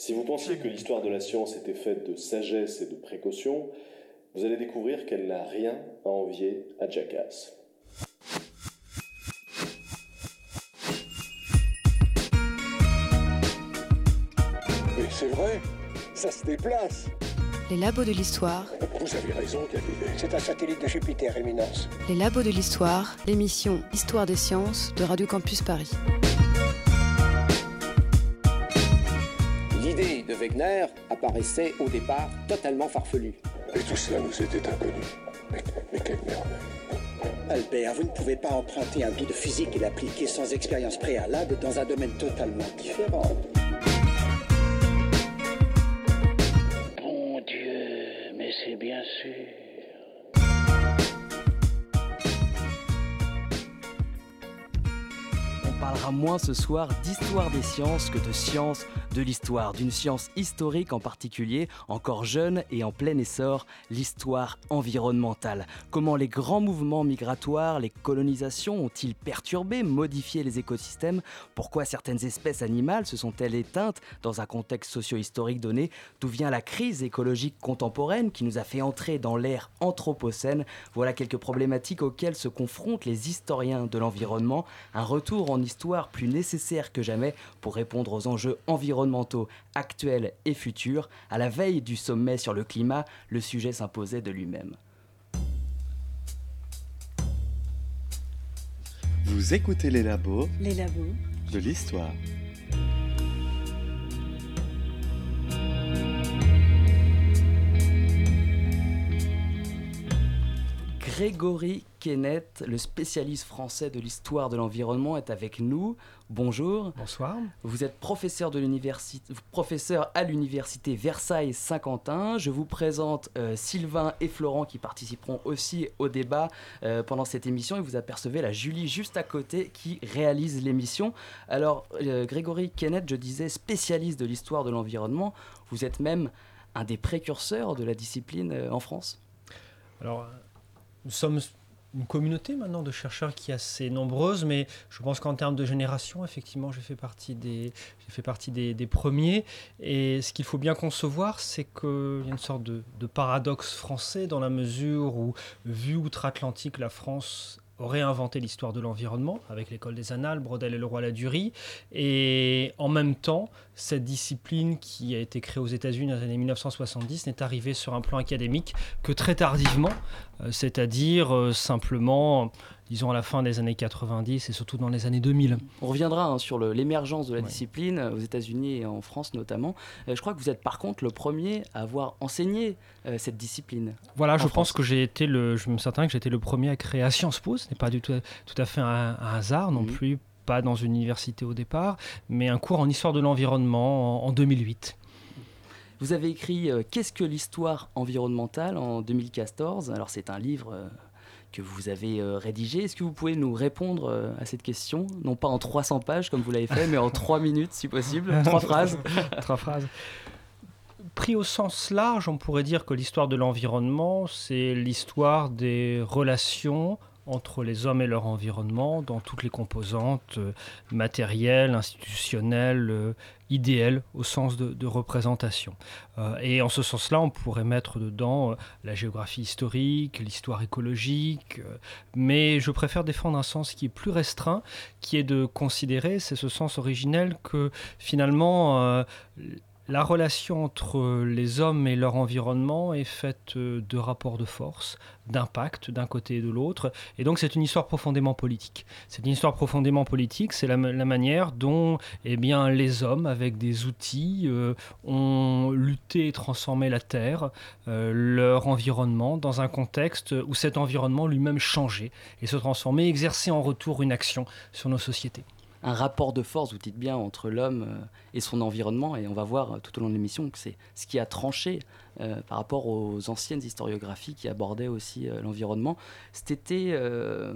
Si vous pensiez que l'histoire de la science était faite de sagesse et de précaution, vous allez découvrir qu'elle n'a rien à envier à Jackass. Mais c'est vrai, ça se déplace. Les labos de l'histoire. Vous avez raison, Galilée. C'est un satellite de Jupiter, Éminence. Les labos de l'histoire, l'émission Histoire des sciences de Radio Campus Paris. Apparaissait au départ totalement farfelue. Et tout cela nous était inconnu. Mais, mais quelle merde. Albert, vous ne pouvez pas emprunter un billet de physique et l'appliquer sans expérience préalable dans un domaine totalement différent. Moins ce soir d'histoire des sciences que de sciences de l'histoire, d'une science historique en particulier, encore jeune et en plein essor, l'histoire environnementale. Comment les grands mouvements migratoires, les colonisations ont-ils perturbé, modifié les écosystèmes? Pourquoi certaines espèces animales se sont-elles éteintes dans un contexte socio-historique donné? D'où vient la crise écologique contemporaine qui nous a fait entrer dans l'ère anthropocène? Voilà quelques problématiques auxquelles se confrontent les historiens de l'environnement. Un retour en histoire plus nécessaire que jamais pour répondre aux enjeux environnementaux actuels et futurs. À la veille du sommet sur le climat, le sujet s'imposait de lui-même. Vous écoutez les labos Les labos. de l'histoire. Grégory Kenneth, le spécialiste français de l'histoire de l'environnement, est avec nous. Bonjour. Bonsoir. Vous êtes professeur, de l'université, professeur à l'université Versailles-Saint-Quentin. Je vous présente euh, Sylvain et Florent qui participeront aussi au débat euh, pendant cette émission. Et vous apercevez la Julie juste à côté qui réalise l'émission. Alors, euh, Grégory Kenneth, je disais spécialiste de l'histoire de l'environnement. Vous êtes même un des précurseurs de la discipline en France? Alors, nous sommes une communauté maintenant de chercheurs qui est assez nombreuse, mais je pense qu'en termes de génération, effectivement, j'ai fait partie des, j'ai fait partie des, premiers. Et ce qu'il faut bien concevoir, c'est qu'il y a une sorte de paradoxe français dans la mesure où, vu outre-Atlantique, la France inventé l'histoire de l'environnement avec l'école des Annales, Brodel et Leroy-Ladurie. Et en même temps, cette discipline qui a été créée aux États-Unis dans les années 1970 n'est arrivée sur un plan académique que très tardivement, euh, c'est-à-dire euh, simplement, disons, à la fin des années 90 et surtout dans les années 2000. On reviendra hein, sur l'émergence de la Ouais. discipline euh, aux États-Unis et en France notamment. Euh, je crois que vous êtes par contre le premier à avoir enseigné euh, cette discipline. Voilà, je France. pense que j'ai été le, je me certain que été le premier à créer à Sciences Po. Ce n'est pas du tout, tout à fait un, un hasard non Mhm. plus, pas dans une université au départ, mais un cours en histoire de l'environnement en, en 2008. Vous avez écrit euh, Qu'est-ce que l'histoire environnementale en 2014 Alors c'est un livre euh, que vous avez euh, rédigé. Est-ce que vous pouvez nous répondre euh, à cette question? Non pas en 300 pages comme vous l'avez fait, mais en 3 minutes si possible, trois phrases. Trois phrases. Pris au sens large, on pourrait dire que l'histoire de l'environnement, c'est l'histoire des relations entre les hommes et leur environnement dans toutes les composantes euh, matérielles, institutionnelles, euh, idéales au sens de, de représentation. Euh, et en ce sens-là, on pourrait mettre dedans la géographie historique, l'histoire écologique, mais je préfère défendre un sens qui est plus restreint, qui est de considérer, c'est ce sens originel, que finalement, la relation entre les hommes et leur environnement est faite de rapports de force, d'impact d'un côté et de l'autre. Et donc c'est une histoire profondément politique. C'est une histoire profondément politique, c'est la manière dont eh bien, les hommes, avec des outils, euh, ont lutté et transformé la Terre, euh, leur environnement, dans un contexte où cet environnement lui-même changeait et se transformait, exerçait en retour une action sur nos sociétés. Un rapport de force, vous dites bien, entre l'homme euh, et son environnement. Et on va voir euh, tout au long de l'émission que c'est ce qui a tranché euh, par rapport aux anciennes historiographies qui abordaient aussi l'environnement. Euh,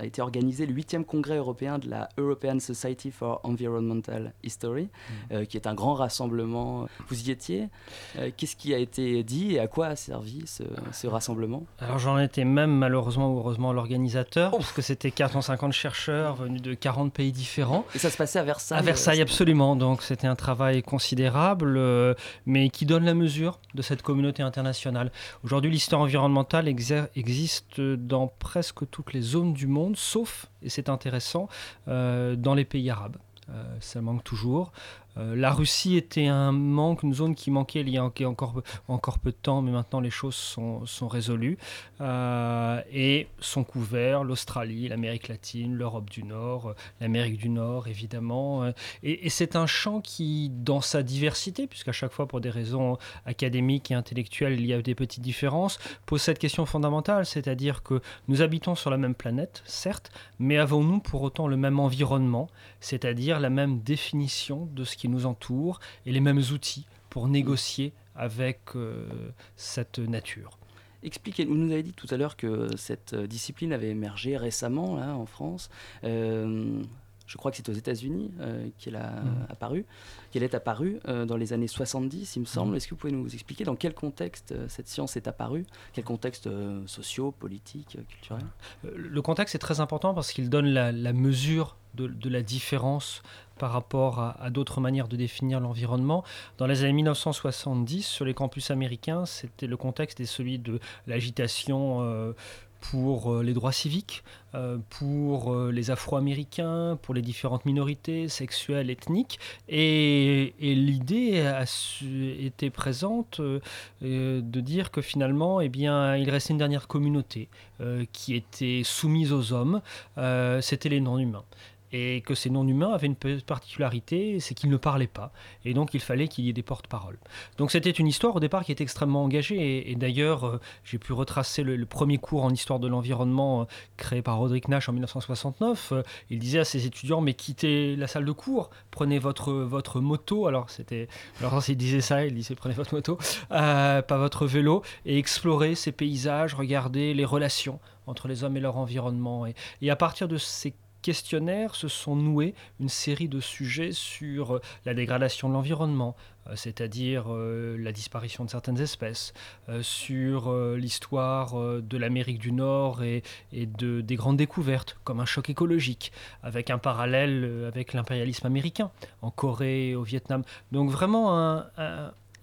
a été organisé le 8e congrès européen de la European Society for Environmental History, mmh. euh, qui est un grand rassemblement. Vous y étiez. Euh, qu'est-ce qui a été dit et à quoi a servi ce, rassemblement? Alors j'en étais même malheureusement ou heureusement l'organisateur, parce que c'était 450 chercheurs venus de 40 pays différents. Et ça se passait à Versailles À Versailles, absolument. Donc c'était un travail considérable, euh, mais qui donne la mesure de cette communauté internationale. Aujourd'hui, l'histoire environnementale existe dans presque toutes les zones du monde, sauf, et c'est intéressant, euh, dans les pays arabes. Euh, ça manque toujours. Euh, la Russie était un manque, une zone qui manquait il y a encore, encore peu de temps, mais maintenant les choses sont, sont résolues. Euh, et sont couverts l'Australie, l'Amérique latine, l'Europe du Nord, l'Amérique du Nord évidemment. Et, et c'est un champ qui, dans sa diversité, puisqu'à chaque fois pour des raisons académiques et intellectuelles, il y a des petites différences, pose cette question fondamentale, c'est-à-dire que nous habitons sur la même planète, certes, mais avons-nous pour autant le même environnement, c'est-à-dire la même définition de ce qui nous entoure et les mêmes outils pour négocier avec euh, cette nature. Expliquez, vous nous avez dit tout à l'heure que cette discipline avait émergé récemment là, en France. Euh, je crois que c'est aux États-Unis euh, qu'elle mmh. apparu, qu'elle est apparue dans les années 70, il me semble. Mmh. Est-ce que vous pouvez nous expliquer dans quel contexte cette science est apparue? Quel contexte socio, politique, culturel? Le contexte est très important parce qu'il donne la, mesure de, de, la différence par rapport à, d'autres manières de définir l'environnement. Dans les années 1970, sur les campus américains, c'était le contexte est celui de l'agitation. Euh, pour euh, les droits civiques, euh, pour les Afro-Américains, pour les différentes minorités sexuelles, ethniques. Et, l'idée était présente de dire que finalement, eh bien, il restait une dernière communauté qui était soumise aux hommes, c'était les non-humains et que ces non-humains avaient une particularité, c'est qu'ils ne parlaient pas, et donc il fallait qu'il y ait des porte-paroles. Donc c'était une histoire au départ qui était extrêmement engagée, et, d'ailleurs euh, j'ai pu retracer le, premier cours en histoire de l'environnement euh, créé par Roderick Nash en 1969. Euh, il disait à ses étudiants, mais quittez la salle de cours, prenez votre, votre moto, alors c'était... Alors il disait ça, il disait prenez votre moto, pas votre vélo, et explorez ces paysages, regardez les relations entre les hommes et leur environnement. Et à partir de ces questionnaires se sont noués une série de sujets sur euh, la dégradation de l'environnement, euh, c'est-à-dire euh, la disparition de certaines espèces, sur l'histoire de l'Amérique du Nord et, de, des grandes découvertes, comme un choc écologique, avec un parallèle avec l'impérialisme américain, en Corée et au Vietnam. Donc vraiment un,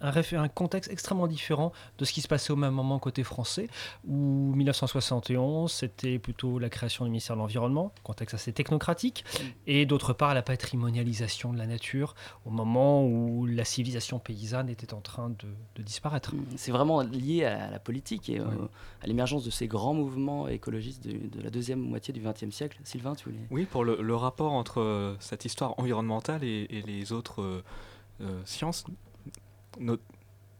un, contexte extrêmement différent de ce qui se passait au même moment côté français, où 1971, c'était plutôt la création du ministère de l'Environnement, contexte assez technocratique, et d'autre part la patrimonialisation de la nature, au moment où la civilisation paysanne était en train de, disparaître. Mm. C'est vraiment lié à la politique et euh, à l'émergence de ces grands mouvements écologistes de, la deuxième moitié du XXe siècle. Sylvain, tu voulais Oui, pour le, rapport entre euh, cette histoire environnementale et, les autres... Euh, sciences,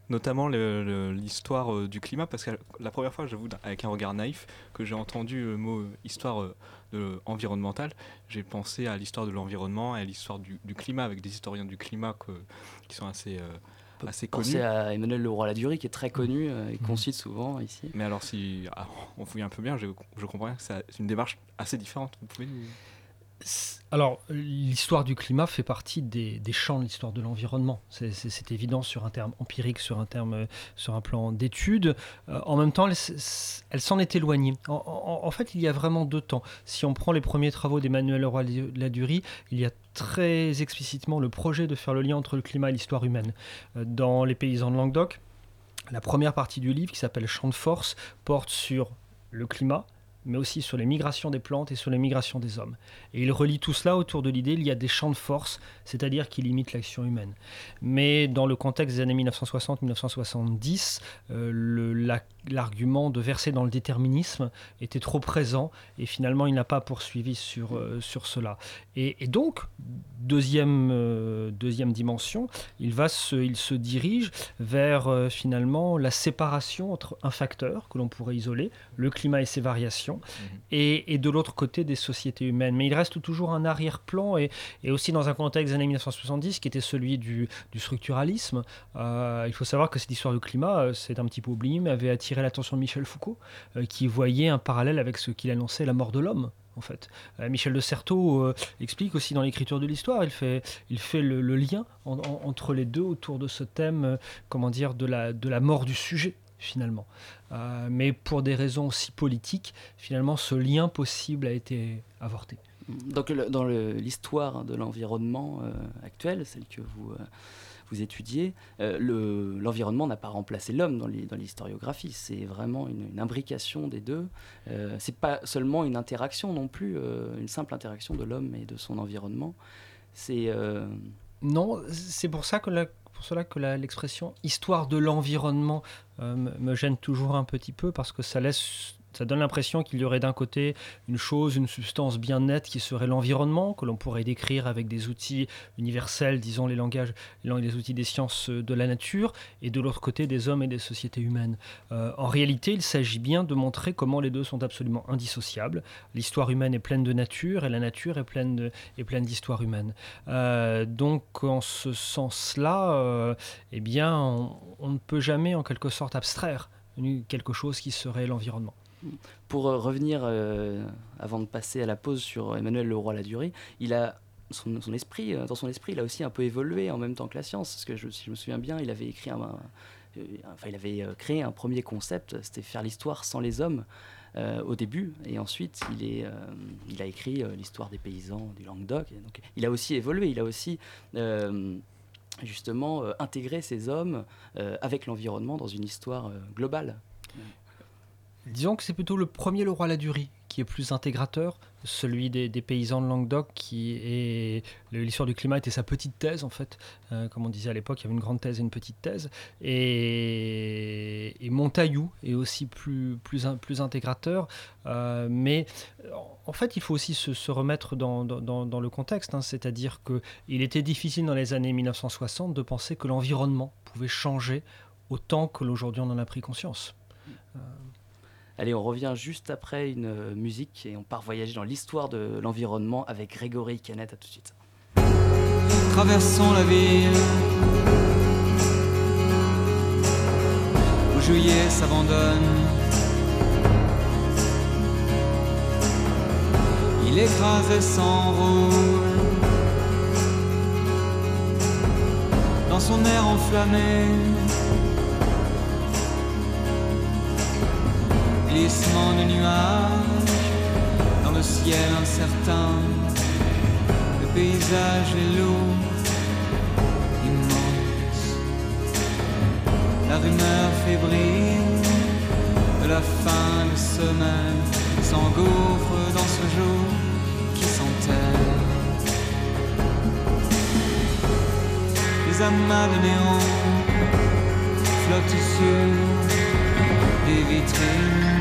notamment l'histoire euh, du climat, parce que la première fois, j'avoue, avec un regard naïf, que j'ai entendu le mot euh, histoire euh, environnementale, j'ai pensé à l'histoire de l'environnement et à l'histoire du, climat, avec des historiens du climat qui sont assez assez connu. Pensez à Emmanuel Leroy-Ladurie qui est très connu et qu'on cite souvent ici. Mais alors si ah, on fouille un peu bien, je, je comprends bien que c'est une démarche assez différente. Vous pouvez nous... Alors, l'histoire du climat fait partie des, champs de l'histoire de l'environnement. C'est évident sur un terme empirique, sur un, terme, sur un plan d'étude. Euh, en même temps, elle, s'en est éloignée. En, fait, il y a vraiment deux temps. Si on prend les premiers travaux d'Emmanuel Leroy-Ladurie, il y a très explicitement le projet de faire le lien entre le climat et l'histoire humaine. Euh, dans Les paysans de Languedoc, la première partie du livre, qui s'appelle Champ de force, porte sur le climat, mais aussi sur les migrations des plantes et sur les migrations des hommes. Et il relie tout cela autour de l'idée qu'il y a des champs de force, c'est-à-dire qui limitent l'action humaine. Mais dans le contexte des années 1960-1970, euh, l'argument de verser dans le déterminisme était trop présent et finalement il n'a pas poursuivi sur, euh, sur cela. Et, donc, deuxième, euh, deuxième dimension, il, va il se dirige vers finalement la séparation entre un facteur que l'on pourrait isoler, le climat et ses variations, Mhm. et, de l'autre côté des sociétés humaines. Mais il reste toujours un arrière-plan et, aussi dans un contexte des années 1970 qui était celui du, structuralisme. Euh, il faut savoir que cette histoire du climat, euh, c'est un petit peu oublié, mais avait attiré l'attention de Michel Foucault, euh, qui voyait un parallèle avec ce qu'il annonçait la mort de l'homme en fait. Michel de Certeau explique aussi dans l'écriture de l'histoire, il fait, le, lien entre les deux autour de ce thème, comment dire, de la mort du sujet finalement. mais pour des raisons aussi politiques, finalement, ce lien possible a été avorté. Donc dans l'histoire de l'environnement actuel, celle que vous vous étudiez, euh, l'environnement n'a pas remplacé l'homme dans l'historiographie. C'est vraiment une, imbrication des deux. Euh, c'est pas seulement une interaction non plus, euh, une simple interaction de l'homme et de son environnement. C'est euh, non, c'est pour ça que pour cela que l'expression histoire de l'environnement me gêne toujours un petit peu parce que ça laisse ça donne l'impression qu'il y aurait d'un côté une chose, une substance bien nette qui serait l'environnement, que l'on pourrait décrire avec des outils universels, disons les langages, les outils des sciences de la nature, et de l'autre côté des hommes et des sociétés humaines. Euh, en réalité, il s'agit bien de montrer comment les deux sont absolument indissociables. L'histoire humaine est pleine de nature et la nature est pleine pleine d'histoire humaine. Euh, donc, en ce sens-là, euh, eh bien, on ne peut jamais en quelque sorte abstraire quelque chose qui serait l'environnement. Pour euh, revenir, euh, avant de passer à la pause sur Emmanuel Leroy-Ladurie, il a son, esprit, euh, dans son esprit, il a aussi un peu évolué en même temps que la science. Si je me souviens bien, il avait écrit enfin, il avait créé un premier concept, c'était faire l'histoire sans les hommes. au début, et ensuite il, a écrit l'histoire des paysans du Languedoc. il a aussi évolué, il a aussi justement intégré ces hommes avec l'environnement dans une histoire globale. Disons que c'est plutôt le premier Leroy Ladurie qui est plus intégrateur, celui des, paysans de Languedoc qui est l'histoire du climat était sa petite thèse en fait, euh, comme on disait à l'époque, il y avait une grande thèse et une petite thèse, et, Montaillou est aussi plus intégrateur, euh, mais en fait il faut aussi se, remettre dans, le contexte, hein. c'est-à-dire que il était difficile dans les années 1960 de penser que l'environnement pouvait changer autant que l'aujourd'hui on en a pris conscience. Euh, Allez, on revient juste après une euh, musique et on part voyager dans l'histoire de l'environnement avec Grégory Canet. À tout de suite. Traversons la ville où juillet s'abandonne. Il écrase et s'enroule dans son air enflammé. Glissement de nuages dans le ciel incertain, le paysage est lourd, immense. La rumeur fébrile de la fin de semaine s'engouffre dans ce jour qui s'enterre. Les amas de néon flottent sur des vitrines.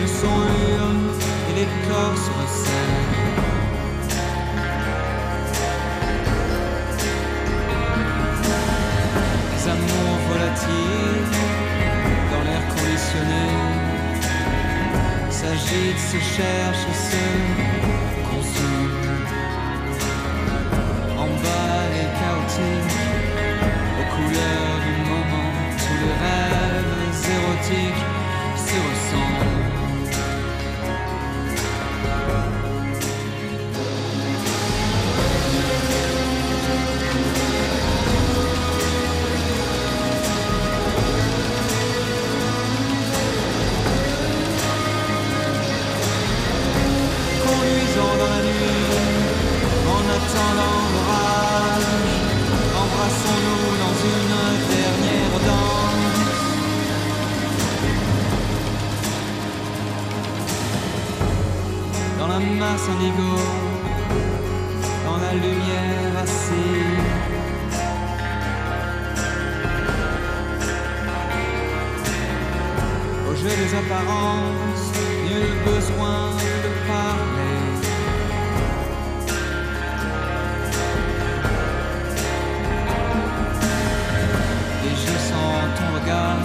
Le son hurle et les corps se resserrent. Les amours volatiles dans l'air conditionné s'agitent, se cherchent, se consument. En bas et chaotiques, aux couleurs du moment, tous les rêves érotiques Thank you. Dans la lumière assise. Au jeu des apparences, nul besoin de parler. Et je sens ton regard,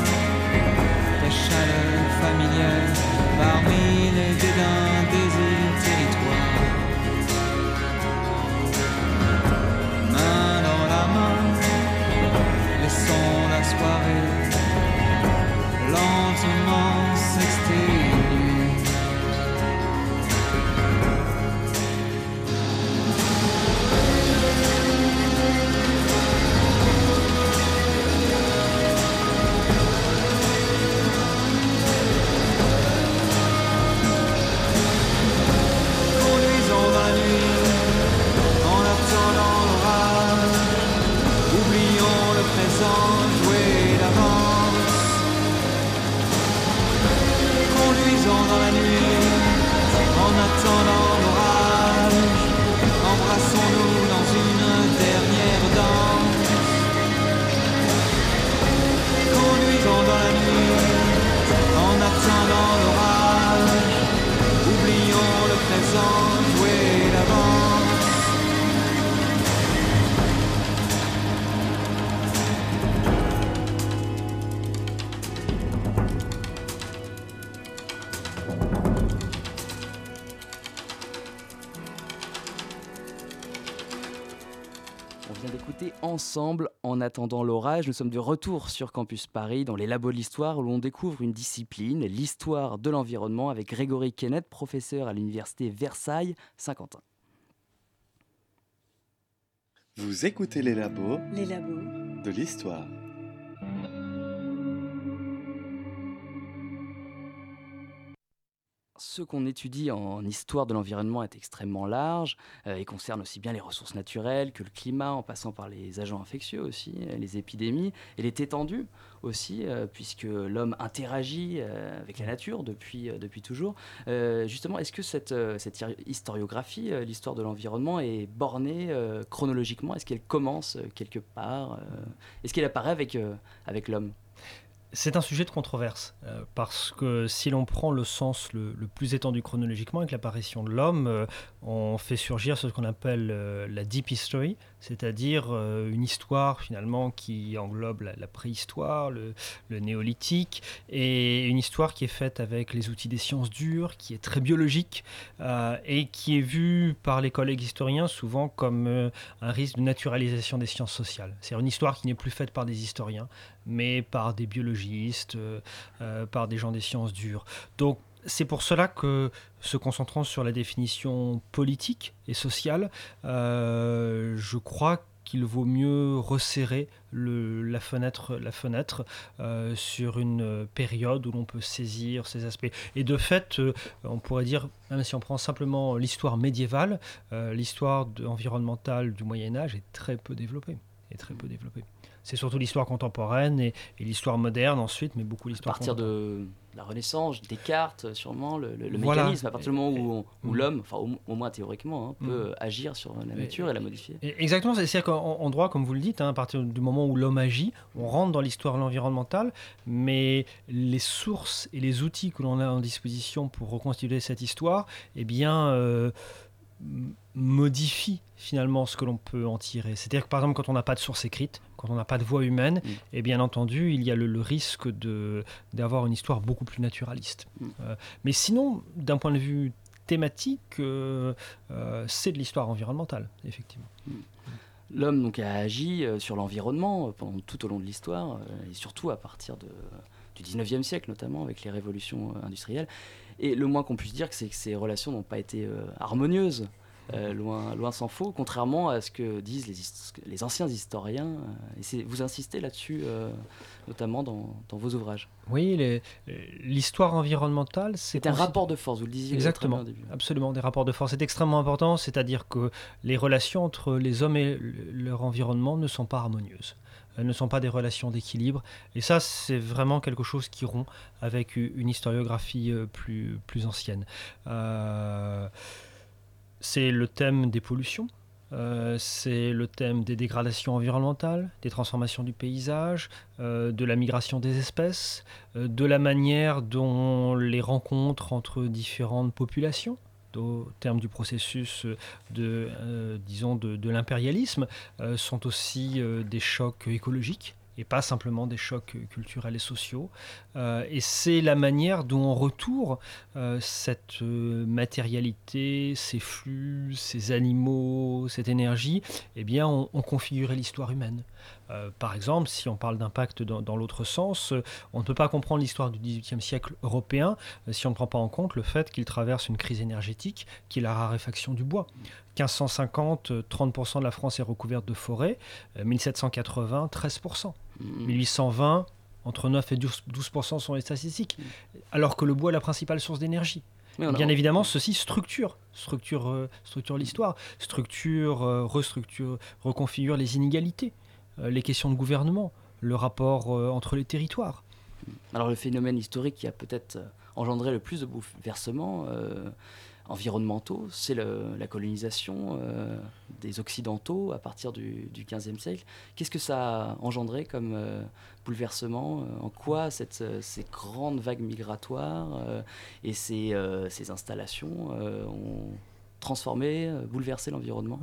ta chaleur familière parmi les dédains désirs Lentement s'extirpe ensemble En attendant l'orage. Nous sommes de retour sur Campus Paris dans les labos de l'histoire où l'on découvre une discipline, l'histoire de l'environnement avec Grégory Kenneth, professeur à l'université Versailles Saint-Quentin. Vous écoutez les labos Les labos. de l'histoire. Ce qu'on étudie en histoire de l'environnement est extrêmement large euh, et concerne aussi bien les ressources naturelles que le climat, en passant par les agents infectieux aussi, euh, les épidémies. Elle est étendue aussi, euh, puisque l'homme interagit avec la nature depuis, toujours. Justement, est-ce que cette, cette hi- historiographie, l'histoire de l'environnement, est bornée chronologiquement? Est-ce qu'elle commence quelque part Est-ce qu'elle apparaît avec l'homme? C'est un sujet de controverse, euh, parce que si l'on prend le sens le, plus étendu chronologiquement avec l'apparition de l'homme, euh, on fait surgir ce qu'on appelle euh, la deep history, c'est-à-dire euh, une histoire finalement qui englobe la, préhistoire, le, néolithique, et une histoire qui est faite avec les outils des sciences dures, qui est très biologique, euh, et qui est vue par les collègues historiens souvent comme euh, un risque de naturalisation des sciences sociales. C'est une histoire qui n'est plus faite par des historiens, mais par des biologistes, par des gens des sciences dures. Donc c'est pour cela que, se concentrant sur la définition politique et sociale, euh, je crois qu'il vaut mieux resserrer la fenêtre, euh, sur une période où l'on peut saisir ces aspects. Et de fait, euh, on pourrait dire, même si on prend simplement l'histoire médiévale, l'histoire environnementale du Moyen Âge est très peu développée. Est très peu développée. C'est surtout l'histoire contemporaine et, et l'histoire moderne ensuite, mais beaucoup À l'histoire partir contemporaine. de la Renaissance, Descartes, sûrement, le, le- le Voilà. mécanisme, à partir du moment où, on- où Mm. l'homme, enfin au, au moins théoriquement, hein, peut Mm. agir sur la nature et la modifier. Exactement, c'est- c'est-à-dire qu'en en droit, comme vous le dites, hein, à partir du moment où l'homme agit, on rentre dans l'histoire environnementale, mais les sources et les outils que l'on a en disposition pour reconstituer cette histoire, eh bien, euh, m- modifient finalement ce que l'on peut en tirer. C'est-à-dire que par exemple, quand on n'a pas de source écrite, quand on n'a pas de voix humaine, Mm. et bien entendu, il y a le, le risque d'avoir une histoire beaucoup plus naturaliste. Mm. Euh, mais sinon, d'un point de vue thématique, euh, euh, c'est de l'histoire environnementale, effectivement. L'homme donc a agi sur l'environnement pendant tout au long de l'histoire et surtout à partir de, du 19e siècle notamment avec les révolutions industrielles. Et le moins qu'on puisse dire, c'est que ces relations n'ont pas été harmonieuses, euh, loin, loin s'en faut, contrairement à ce que disent les, anciens historiens. euh, et vous insistez là-dessus euh, notamment dans, dans vos ouvrages. Oui, l'histoire environnementale, c'est un rapport de force, vous le disiez très Exactement, bien au début. absolument, des rapports de force. C'est extrêmement important, c'est-à-dire que les relations entre les hommes et le- leur environnement ne sont pas harmonieuses, Elles ne sont pas des relations d'équilibre. Et ça, c'est vraiment quelque chose qui rompt avec une historiographie plus, plus ancienne. Euh, c'est le thème des pollutions. Euh, c'est le thème des dégradations environnementales, des transformations du paysage, euh, de la migration des espèces, euh, de la manière dont les rencontres entre différentes populations, au terme du processus de, l'impérialisme, sont aussi des chocs écologiques et pas simplement des chocs culturels et sociaux. Euh, et c'est la manière dont on retourne euh, cette euh, matérialité, ces flux, ces animaux, cette énergie, eh bien, on, on configurait l'histoire humaine. Euh, par exemple, si on parle d'impact dans, l'autre sens, euh, on ne peut pas comprendre l'histoire du XVIIIe siècle européen euh, si on ne prend pas en compte le fait qu'il traverse une crise énergétique qui est la raréfaction du bois. 1550, euh, 30% de la France est recouverte de forêts, euh, 1780, 13%. Mm. 1820, entre 9 et 12%, 12% sont les statistiques, alors que le bois est la principale source d'énergie. Bien évidemment, ceci structure, structure, euh, structure l'histoire, structure, euh, restructure, reconfigure les inégalités, euh, les questions de gouvernement, le rapport entre les territoires. Alors le phénomène historique qui a peut-être engendré le plus de bouleversements environnementaux, c'est la colonisation euh, des Occidentaux à partir du, du 15e siècle. Qu'est-ce que ça a engendré comme bouleversement En quoi cette, ces grandes vagues migratoires et ces, ces installations ont transformer, euh, bouleverser l'environnement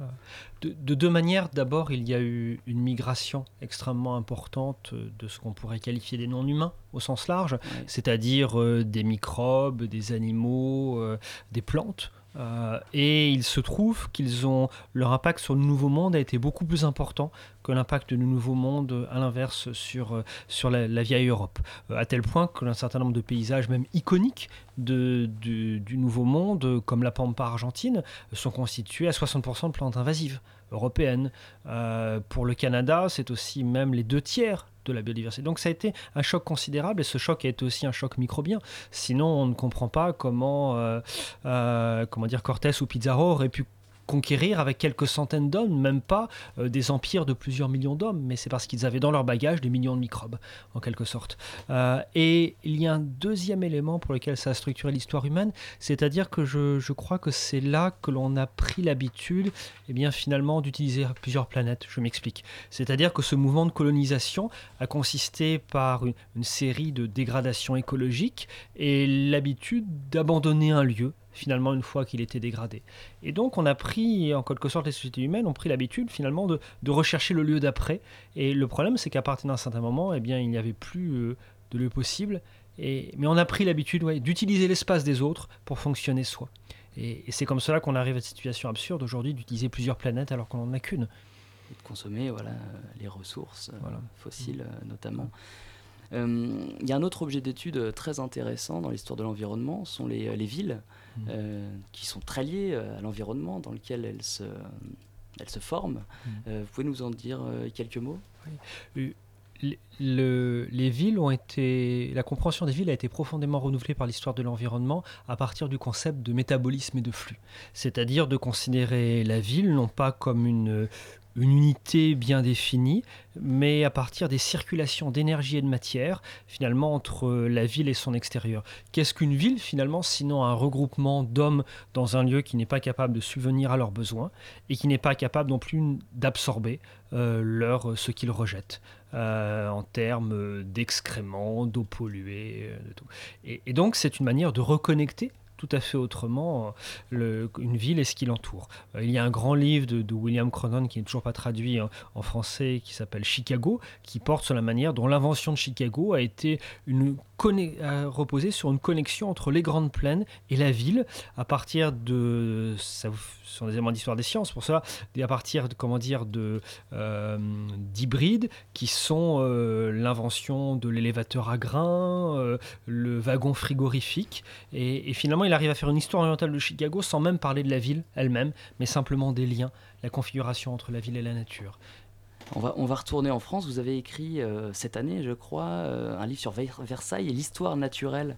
de, deux manières. D'abord, il y a eu une migration extrêmement importante de ce qu'on pourrait qualifier des non-humains au sens large, c'est-à-dire euh, des microbes, des animaux, euh, des plantes. Euh, et il se trouve qu'ils ont leur impact sur le Nouveau Monde a été beaucoup plus important que l'impact du Nouveau Monde, à l'inverse, sur, euh, sur la, vieille Europe. Euh, à tel point qu'un certain nombre de paysages, même iconiques de, du Nouveau Monde, comme la Pampa argentine, sont constitués à 60% de plantes invasives européennes. pour le Canada, c'est aussi même les deux tiers de la biodiversité. Donc ça a été un choc considérable et ce choc a été aussi un choc microbien. Sinon, on ne comprend pas comment, euh, euh, comment dire, Cortés ou Pizarro auraient pu conquérir avec quelques centaines d'hommes, même pas euh, des empires de plusieurs millions d'hommes, mais c'est parce qu'ils avaient dans leur bagage des millions de microbes, en quelque sorte. Euh, et il y a un deuxième élément pour lequel ça a structuré l'histoire humaine, c'est-à-dire que je, crois que c'est là que l'on a pris l'habitude, et eh bien finalement, d'utiliser plusieurs planètes. Je m'explique. C'est-à-dire que ce mouvement de colonisation a consisté par une série de dégradations écologiques et l'habitude d'abandonner un lieu finalement une fois qu'il était dégradé. Et donc on a pris, en quelque sorte les sociétés humaines ont pris l'habitude finalement de, rechercher le lieu d'après. Et le problème c'est qu'à partir d'un certain moment, eh bien, il n'y avait plus euh, de lieu possible. Et, mais on a pris l'habitude d'utiliser l'espace des autres pour fonctionner soi. Et, c'est comme cela qu'on arrive à cette situation absurde aujourd'hui d'utiliser plusieurs planètes alors qu'on n'en a qu'une. Et de consommer voilà, les ressources euh, fossiles euh, notamment. Il y a un autre objet d'étude très intéressant dans l'histoire de l'environnement, sont les, les villes. Euh, qui sont très liées euh, à l'environnement dans lequel elles se, elles se forment. Mm. Euh, vous pouvez nous en dire quelques mots? Le, les villes ont été, la compréhension des villes a été profondément renouvelée par l'histoire de l'environnement à partir du concept de métabolisme et de flux. C'est-à-dire de considérer la ville non pas comme une, une unité bien définie, mais à partir des circulations d'énergie et de matière, finalement, entre la ville et son extérieur. Qu'est-ce qu'une ville, finalement, sinon un regroupement d'hommes dans un lieu qui n'est pas capable de subvenir à leurs besoins et qui n'est pas capable non plus d'absorber euh, leur, ce qu'ils rejettent euh, en termes d'excréments, d'eau polluée, euh, de tout. et donc, c'est une manière de reconnecter tout à fait autrement euh, une ville et ce qui l'entoure. Euh, il y a un grand livre de, William Cronon qui n'est toujours pas traduit en, français qui s'appelle Chicago, qui porte sur la manière dont l'invention de Chicago a été une reposé sur une connexion entre les grandes plaines et la ville à partir de ça sont des éléments d'histoire des sciences pour cela à partir de comment dire euh, d'hybrides qui sont l'invention de l'élévateur à grains le wagon frigorifique et finalement il arrive à faire une histoire orientale de Chicago sans même parler de la ville elle-même, mais simplement des liens, la configuration entre la ville et la nature. On va, on va retourner en France. Vous avez écrit euh, cette année, je crois, euh, un livre sur Versailles et l'histoire naturelle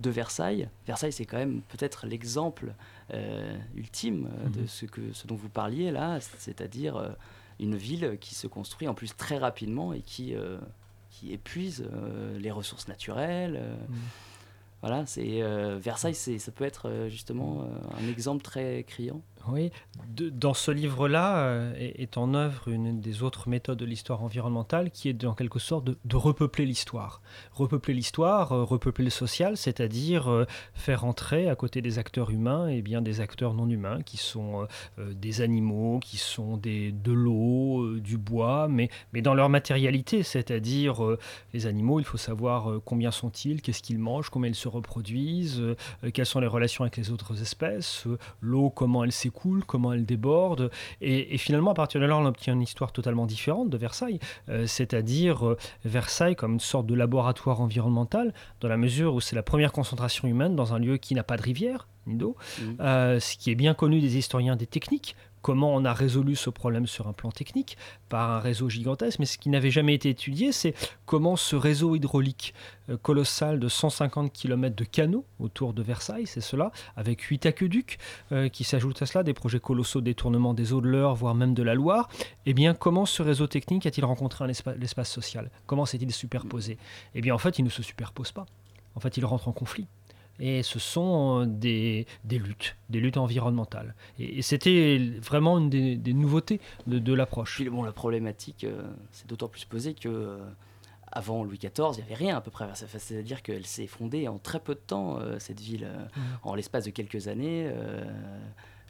de Versailles. Versailles, c'est quand même peut-être l'exemple euh, ultime de mhm. ce, que, ce dont vous parliez là, c'est-à-dire une ville qui se construit en plus très rapidement et qui, qui épuise les ressources naturelles. Mhm. Voilà, c'est Versailles, ça peut être justement un exemple très criant. Oui, dans ce livre-là euh, est, en œuvre une des autres méthodes de l'histoire environnementale qui est en quelque sorte de, repeupler l'histoire. Repeupler l'histoire, euh, repeupler le social, c'est-à-dire euh, faire entrer à côté des acteurs humains et eh bien des acteurs non humains qui sont des animaux, qui sont de l'eau, du bois, mais dans leur matérialité, c'est-à-dire les animaux, il faut savoir combien sont-ils, qu'est-ce qu'ils mangent, comment ils se reproduisent, quelles sont les relations avec les autres espèces, l'eau, comment elle s'écoule comment elle déborde. Et, finalement, à partir de là, on obtient une histoire totalement différente de Versailles, euh, c'est-à-dire euh, Versailles comme une sorte de laboratoire environnemental, dans la mesure où c'est la première concentration humaine dans un lieu qui n'a pas de rivière, ni d'eau, mmh. euh, ce qui est bien connu des historiens des techniques, comment on a résolu ce problème sur un plan technique par un réseau gigantesque, mais ce qui n'avait jamais été étudié, c'est comment ce réseau hydraulique euh, colossal de 150 km de canaux autour de Versailles, c'est cela, avec huit aqueducs euh, qui s'ajoutent à cela, des projets colossaux détournement des eaux de l'Eure, voire même de la Loire, eh bien comment ce réseau technique a-t-il rencontré l'espace social? Comment s'est-il superposé? Eh bien en fait, il ne se superpose pas. En fait, il rentre en conflit. Et ce sont des, des luttes, des luttes environnementales. Et, c'était vraiment une des, nouveautés de, de l'approche. Bon, la problématique, c'est d'autant plus posée que avant Louis XIV, il n'y avait rien à peu près. C'est-à-dire qu'elle s'est fondée en très peu de temps, cette ville. Mmh. En l'espace de quelques années,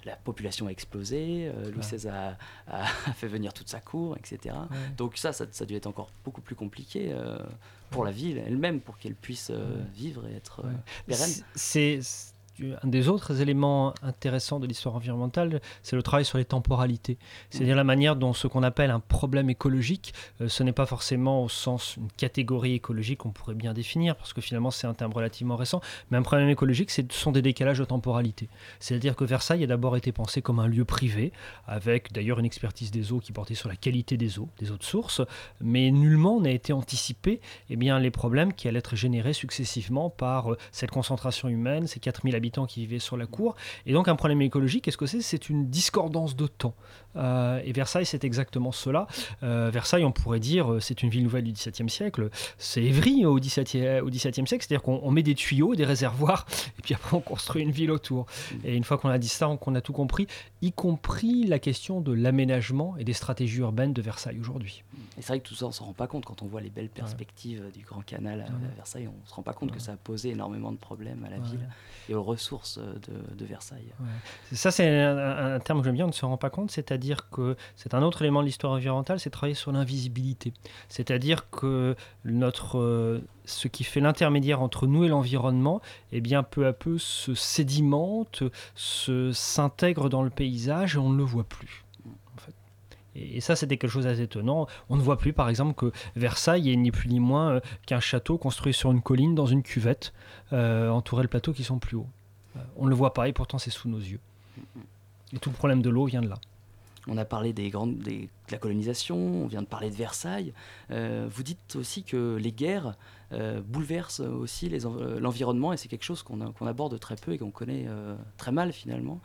la population a explosé, euh, Louis XVI a, fait venir toute sa cour, etc. Donc ça, ça, ça, a dû être encore beaucoup plus compliqué euh, pour la ville elle-même, pour qu'elle puisse euh, vivre et être pérenne. C'est un des autres éléments intéressants de l'histoire environnementale, c'est le travail sur les temporalités. C'est-à-dire mm. la manière dont ce qu'on appelle un problème écologique, euh, ce n'est pas forcément au sens une catégorie écologique qu'on pourrait bien définir, parce que finalement c'est un terme relativement récent, mais un problème écologique, ce sont des décalages de temporalité. C'est-à-dire que Versailles a d'abord été pensé comme un lieu privé, avec d'ailleurs une expertise des eaux qui portait sur la qualité des eaux, des eaux de source, mais nullement n'a été anticipé eh bien, les problèmes qui allaient être générés successivement par euh, cette concentration humaine, ces 4000 habitants qui vivaient sur la cour. Et donc un problème écologique, qu'est-ce que c'est? C'est une discordance de temps. Euh, et Versailles, c'est exactement cela. Euh, Versailles, on pourrait dire, euh, c'est une ville nouvelle du XVIIe siècle. C'est Évry au XVIIe, au XVIIe siècle, c'est-à-dire qu'on met des tuyaux, des réservoirs, et puis après on construit une ville autour. Et une fois qu'on a dit ça, qu'on a tout compris, y compris la question de l'aménagement et des stratégies urbaines de Versailles aujourd'hui. Et c'est vrai que tout ça, on s'en rend pas compte quand on voit les belles perspectives du Grand Canal à, Versailles. On se rend pas compte que ça a posé énormément de problèmes à la ville et aux ressources de, Versailles. Ça, c'est un, un terme que j'aime bien, on ne se rend pas compte, c'est-à-dire dire que c'est un autre élément de l'histoire environnementale, c'est travailler sur l'invisibilité. C'est-à-dire que notre, euh, ce qui fait l'intermédiaire entre nous et l'environnement, eh bien, peu à peu se sédimente, se, s'intègre dans le paysage et on ne le voit plus. Et ça, c'était quelque chose d'assez étonnant. On ne voit plus, par exemple, que Versailles est ni plus ni moins euh, qu'un château construit sur une colline dans une cuvette, euh, entouré de plateaux qui sont plus hauts. on ne le voit pas et pourtant c'est sous nos yeux. Et tout le problème de l'eau vient de là. On a parlé des grandes, des, de la colonisation, on vient de parler de Versailles. Euh, vous dites aussi que les guerres euh, bouleversent aussi euh, l'environnement et c'est quelque chose qu'on aborde très peu et qu'on connaît très mal finalement.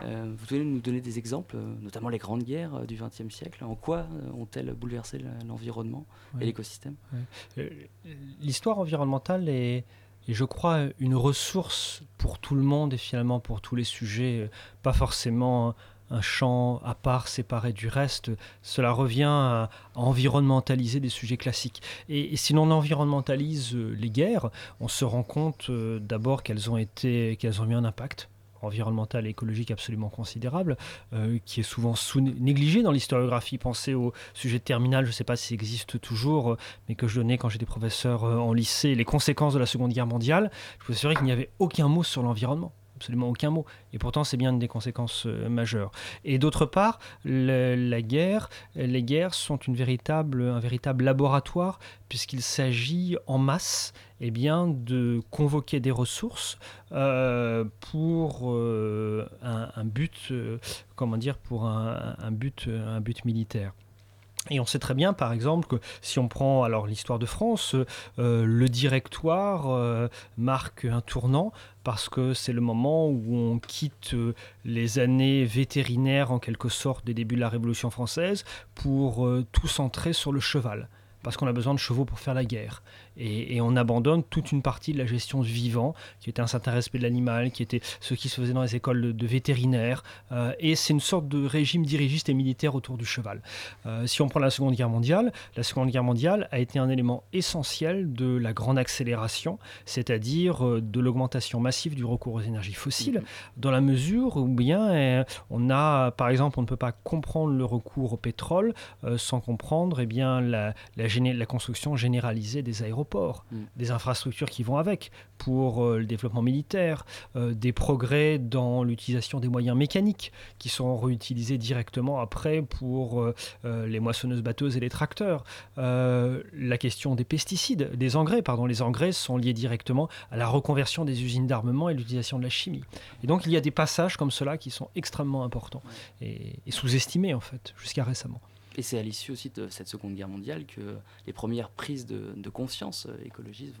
vous pouvez nous donner des exemples, notamment les grandes guerres du XXe siècle. En quoi ont-elles bouleversé l'environnement et l'écosystème? L'histoire environnementale est, et je crois, une ressource pour tout le monde et finalement pour tous les sujets, pas forcément un champ à part, séparé du reste, cela revient à, environnementaliser des sujets classiques. Et, si l'on environnementalise euh, les guerres, on se rend compte euh, d'abord qu'elles ont, été, qu'elles ont eu un impact environnemental et écologique absolument considérable, euh, qui est souvent sous négligé dans l'historiographie. Pensez au sujet terminal, je ne sais pas s'il existe toujours, mais que je donnais quand j'étais professeur en lycée, les conséquences de la Seconde Guerre mondiale. Je vous assurer qu'il n'y avait aucun mot sur l'environnement absolument aucun mot. Et pourtant, c'est bien des conséquences euh, majeures. Et d'autre part, la guerre, les guerres sont une véritable, un véritable laboratoire, puisqu'il s'agit en masse eh bien, de convoquer des ressources euh, pour euh, un, but, comment dire, pour un, but, un but militaire. Et on sait très bien, par exemple, que si on prend alors l'histoire de France, le directoire marque un tournant parce que c'est le moment où on quitte euh, les années vétérinaires en quelque sorte des débuts de la Révolution française pour euh, tout centrer sur le cheval parce qu'on a besoin de chevaux pour faire la guerre. Et, on abandonne toute une partie de la gestion du vivant, qui était un certain respect de l'animal, qui était ce qui se faisait dans les écoles de, vétérinaires. Euh, et c'est une sorte de régime dirigiste et militaire autour du cheval. Euh, si on prend la Seconde Guerre mondiale, la Seconde Guerre mondiale a été un élément essentiel de la grande accélération, c'est-à-dire euh, de l'augmentation massive du recours aux énergies fossiles, dans la mesure où bien on a, par exemple, on ne peut pas comprendre le recours au pétrole sans comprendre eh bien, la, la la construction généralisée des aéroports, mm. des infrastructures qui vont avec pour euh, le développement militaire, euh, des progrès dans l'utilisation des moyens mécaniques qui sont réutilisés directement après pour euh, les moissonneuses batteuses et les tracteurs. la question des pesticides, des engrais, pardon, les engrais sont liés directement à la reconversion des usines d'armement et l'utilisation de la chimie. Et donc il y a des passages comme cela qui sont extrêmement importants et sous-estimés en fait jusqu'à récemment. Et c'est à l'issue aussi de cette Seconde Guerre mondiale que les premières prises de, conscience euh, écologistes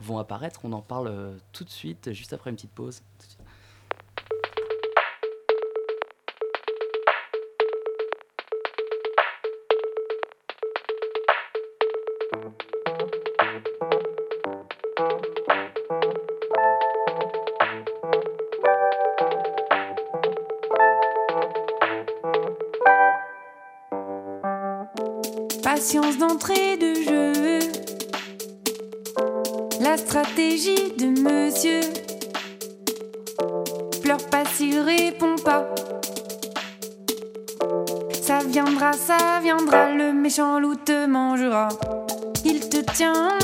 vont, apparaître. On en parle euh, tout de suite, juste après une petite pause. D'entrée de jeu, la stratégie de monsieur. Pleure pas s'il répond pas. Ça viendra, ça viendra, le méchant loup te mangera. Il te tient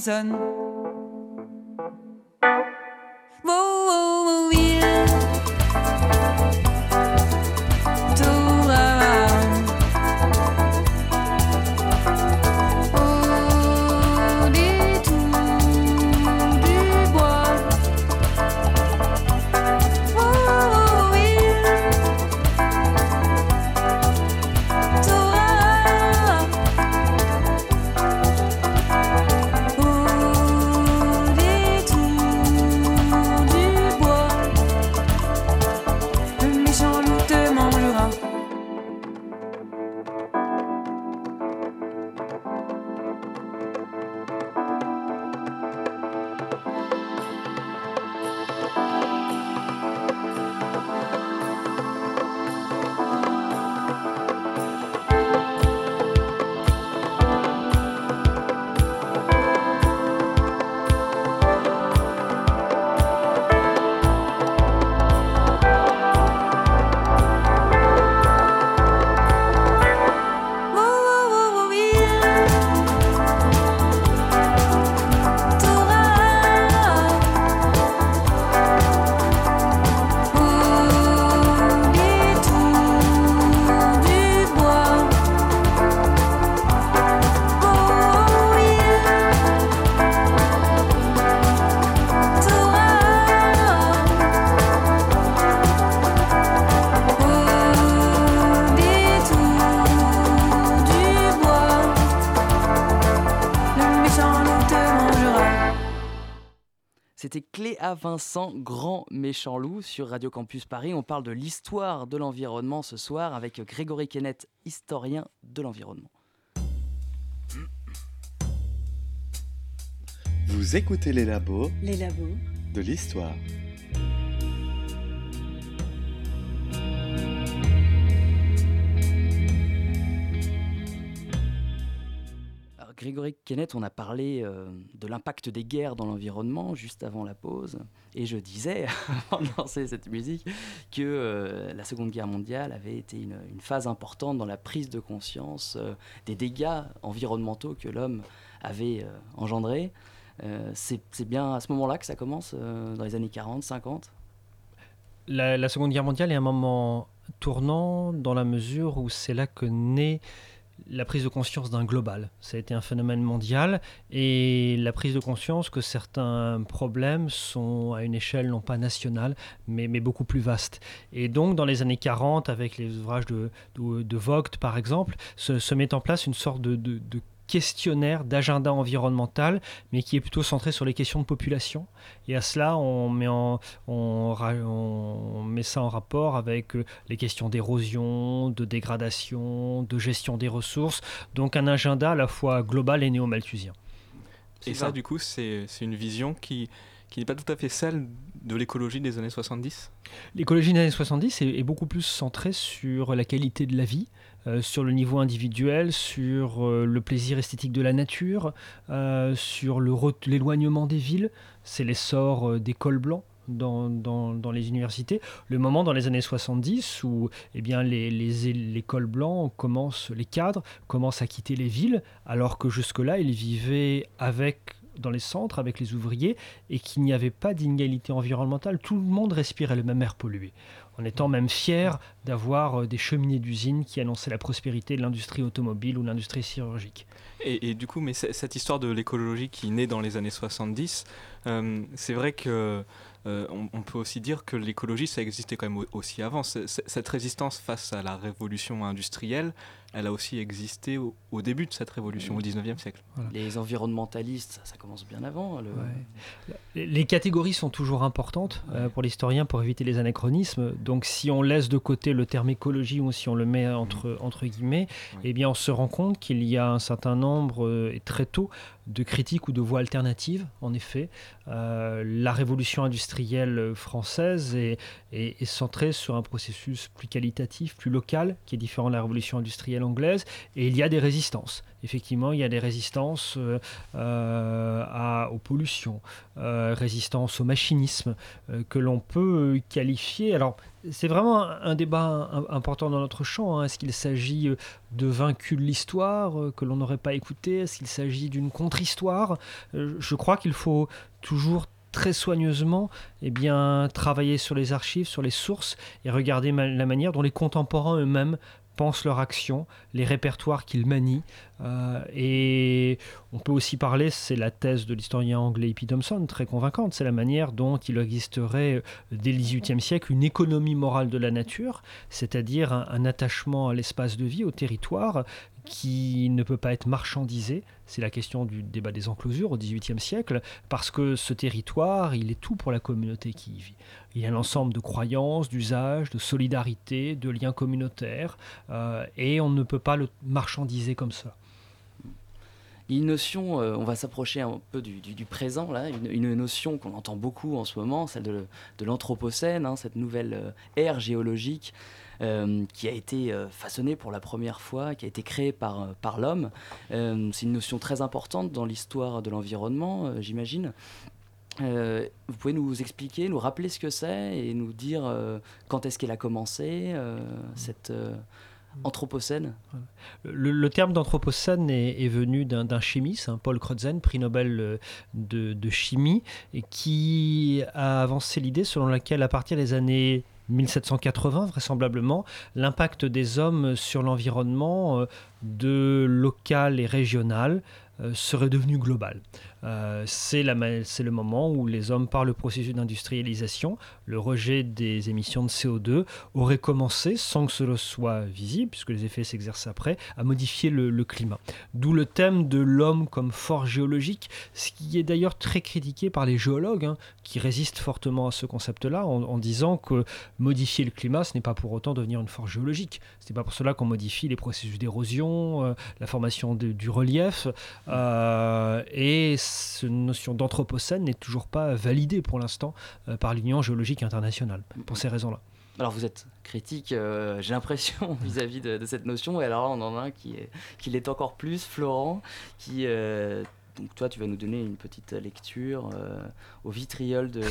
qui. Cléa Vincent, grand méchant loup sur Radio Campus Paris. On parle de l'histoire de l'environnement ce soir avec Grégory Kenneth, historien de l'environnement. Vous écoutez les labos Les labos. de l'histoire. Grégory Kenneth, on a parlé euh, de l'impact des guerres dans l'environnement juste avant la pause. Et je disais, avant de lancer cette musique, que euh, la Seconde Guerre mondiale avait été une, phase importante dans la prise de conscience euh, des dégâts environnementaux que l'homme avait engendrés. C'est bien à ce moment-là que ça commence, dans les années 40, 50 La, la Seconde Guerre mondiale est un moment tournant dans la mesure où c'est là que naît la prise de conscience d'un global. Ça a été un phénomène mondial et la prise de conscience que certains problèmes sont à une échelle non pas nationale, mais, mais beaucoup plus vaste. Et donc, dans les années 40, avec les ouvrages de, de, Vogt, par exemple, se, met en place une sorte de, de questionnaire d'agenda environnemental, mais qui est plutôt centré sur les questions de population. Et à cela, on met, en, on, on met ça en rapport avec euh, les questions d'érosion, de dégradation, de gestion des ressources. Donc un agenda à la fois global et néo-malthusien. Et ça, du coup, c'est une vision qui, qui n'est pas tout à fait celle de l'écologie des années 70 L'écologie des années 70 est, beaucoup plus centrée sur la qualité de la vie, euh, sur le niveau individuel, sur euh, le plaisir esthétique de la nature, euh, sur l'éloignement des villes. C'est l'essor des cols blancs. Dans, les universités, le moment dans les années 70 où eh bien, les, les cols blancs commencent, les cadres commencent à quitter les villes, alors que jusque-là, ils vivaient avec dans les centres avec les ouvriers et qu'il n'y avait pas d'inégalité environnementale. Tout le monde respirait le même air pollué, en étant même fier d'avoir des cheminées d'usines qui annonçaient la prospérité de l'industrie automobile ou l'industrie chirurgique. Et, du coup, mais cette histoire de l'écologie qui naît dans les années 70, euh, c'est vrai que euh, on, peut aussi dire que l'écologie, ça existait quand même aussi avant. Cette résistance face à la révolution industrielle, elle a aussi existé au, au début de cette révolution, au 19e siècle. Voilà. Les environnementalistes, ça, ça, commence bien avant. Le... Ouais. Les, les, catégories sont toujours importantes ouais. euh, pour l'historien pour éviter les anachronismes. Donc si on laisse de côté le terme écologie ou si on le met entre, mmh. entre guillemets, oui. eh bien on se rend compte qu'il y a un certain nombre, euh, et très tôt, de critiques ou de voies alternatives, en effet. Euh, la révolution industrielle française est, est, est, centrée sur un processus plus qualitatif, plus local, qui est différent de la révolution industrielle anglaise, et il y a des résistances. Effectivement, il y a des résistances euh, à, aux pollutions, euh, résistances au machinisme, euh, que l'on peut qualifier. Alors, c'est vraiment un débat important dans notre champ. Hein. Est-ce qu'il s'agit de vaincus de l'histoire euh, que l'on n'aurait pas écouté? Est-ce qu'il s'agit d'une contre-histoire? Euh, Je crois qu'il faut toujours très soigneusement eh bien, travailler sur les archives, sur les sources et regarder la manière dont les contemporains eux-mêmes pensent leur action, les répertoires qu'ils manient. Euh, et on peut aussi parler, c'est la thèse de l'historien anglais E.P. Thompson, très convaincante, c'est la manière dont il existerait dès le XVIIIe siècle une économie morale de la nature, c'est-à-dire un, attachement à l'espace de vie, au territoire, qui ne peut pas être marchandisé. C'est la question du débat des enclosures au XVIIIe siècle, parce que ce territoire, il est tout pour la communauté qui y vit. Il y a un ensemble de croyances, d'usages, de solidarité, de liens communautaires, euh, et on ne peut pas le marchandiser comme ça. une notion, euh, on va s'approcher un peu du, présent, là, une, notion qu'on entend beaucoup en ce moment, celle de, l'Anthropocène, hein, cette nouvelle euh, ère géologique qui a été euh, façonnée pour la première fois, qui a été créée par, euh, par l'homme. c'est une notion très importante dans l'histoire de l'environnement, j'imagine. Euh, vous pouvez nous expliquer, nous rappeler ce que c'est et nous dire euh, quand est-ce qu'elle a commencé, euh, cette anthropocène? Le, terme d'anthropocène est, venu d'un chimiste, hein, Paul Crutzen, prix Nobel de, chimie, qui a avancé l'idée selon laquelle à partir des années 1780 vraisemblablement, l'impact des hommes sur l'environnement de local et régional euh, serait devenu global. Euh, c'est le moment où les hommes, par le processus d'industrialisation, le rejet des émissions de CO2, auraient commencé, sans que cela soit visible, puisque les effets s'exercent après, à modifier le, climat. D'où le thème de l'homme comme force géologique, ce qui est d'ailleurs très critiqué par les géologues, hein, qui résistent fortement à ce concept-là, en, disant que modifier le climat, ce n'est pas pour autant devenir une force géologique. Ce n'est pas pour cela qu'on modifie les processus d'érosion, euh, la formation du relief, euh, et cette notion d'anthropocène n'est toujours pas validée pour l'instant euh, par l'Union géologique internationale, pour ces raisons-là. Alors vous êtes critique, euh, j'ai l'impression, vis-à-vis de, de, cette notion, et alors on en a un qui, est, qui l'est encore plus, Florent, qui... Euh, donc toi, tu vas nous donner une petite lecture euh, au vitriol de,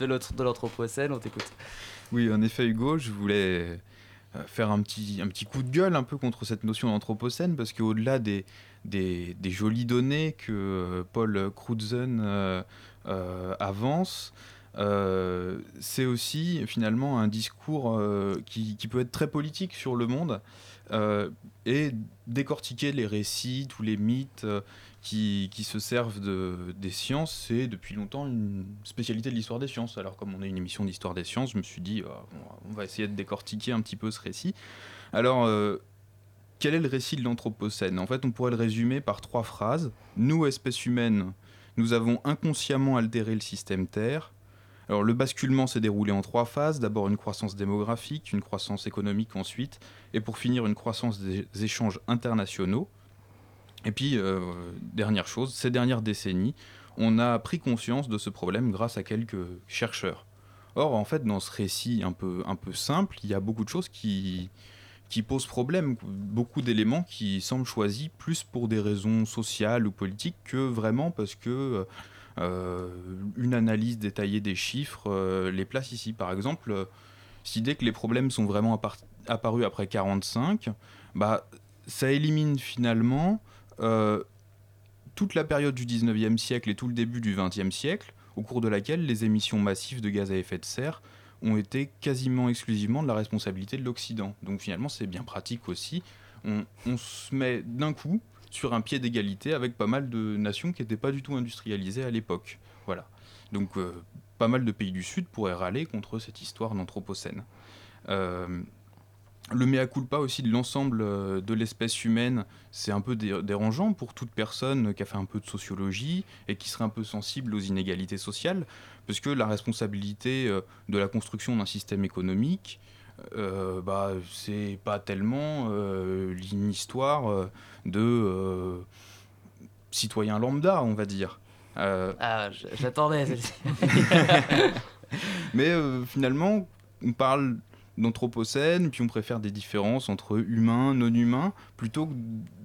de, de l'Anthropocène, on t'écoute. Oui, en effet, Hugo, je voulais faire un petit, un petit coup de gueule un peu contre cette notion d'Anthropocène, parce qu'au-delà des, des, jolies données que Paul Crutzen euh, euh, avance, euh, c'est aussi finalement un discours euh, qui, qui, peut être très politique sur le monde euh, et décortiquer les récits, tous les mythes qui, se servent de, des sciences, c'est depuis longtemps une spécialité de l'histoire des sciences. Alors comme on est une émission d'histoire des sciences, je me suis dit, oh, on va essayer de décortiquer un petit peu ce récit. Alors quel est le récit de l'Anthropocène? En fait, on pourrait le résumer par trois phrases. Nous, espèce humaine, nous avons inconsciemment altéré le système Terre. Alors, le basculement s'est déroulé en trois phases. D'abord une croissance démographique, une croissance économique ensuite, et pour finir une croissance des échanges internationaux. Et puis, euh, dernière chose, ces dernières décennies, on a pris conscience de ce problème grâce à quelques chercheurs. Or, en fait, dans ce récit un peu, un peu simple, il y a beaucoup de choses qui, qui posent problème, beaucoup d'éléments qui semblent choisis plus pour des raisons sociales ou politiques que vraiment parce que euh, une analyse détaillée des chiffres euh, les place ici. Par exemple, si dès que les problèmes sont vraiment apparus après 45, bah, ça élimine finalement euh, toute la période du 19e siècle et tout le début du 20e siècle, au cours de laquelle les émissions massives de gaz à effet de serre ont été quasiment exclusivement de la responsabilité de l'Occident. Donc finalement, c'est bien pratique aussi. On, se met d'un coup sur un pied d'égalité avec pas mal de nations qui n'étaient pas du tout industrialisées à l'époque. Voilà. Donc euh, pas mal de pays du Sud pourraient râler contre cette histoire d'Anthropocène. Euh, le mea culpa aussi de l'ensemble euh, de l'espèce humaine, c'est un peu dérangeant pour toute personne qui a fait un peu de sociologie et qui serait un peu sensible aux inégalités sociales, parce que la responsabilité euh, de la construction d'un système économique, euh, bah, c'est pas tellement une histoire de citoyen lambda, on va dire. ah, j'attendais Mais finalement, on parle d'anthropocène, puis on préfère des différences entre humains, non humains, plutôt que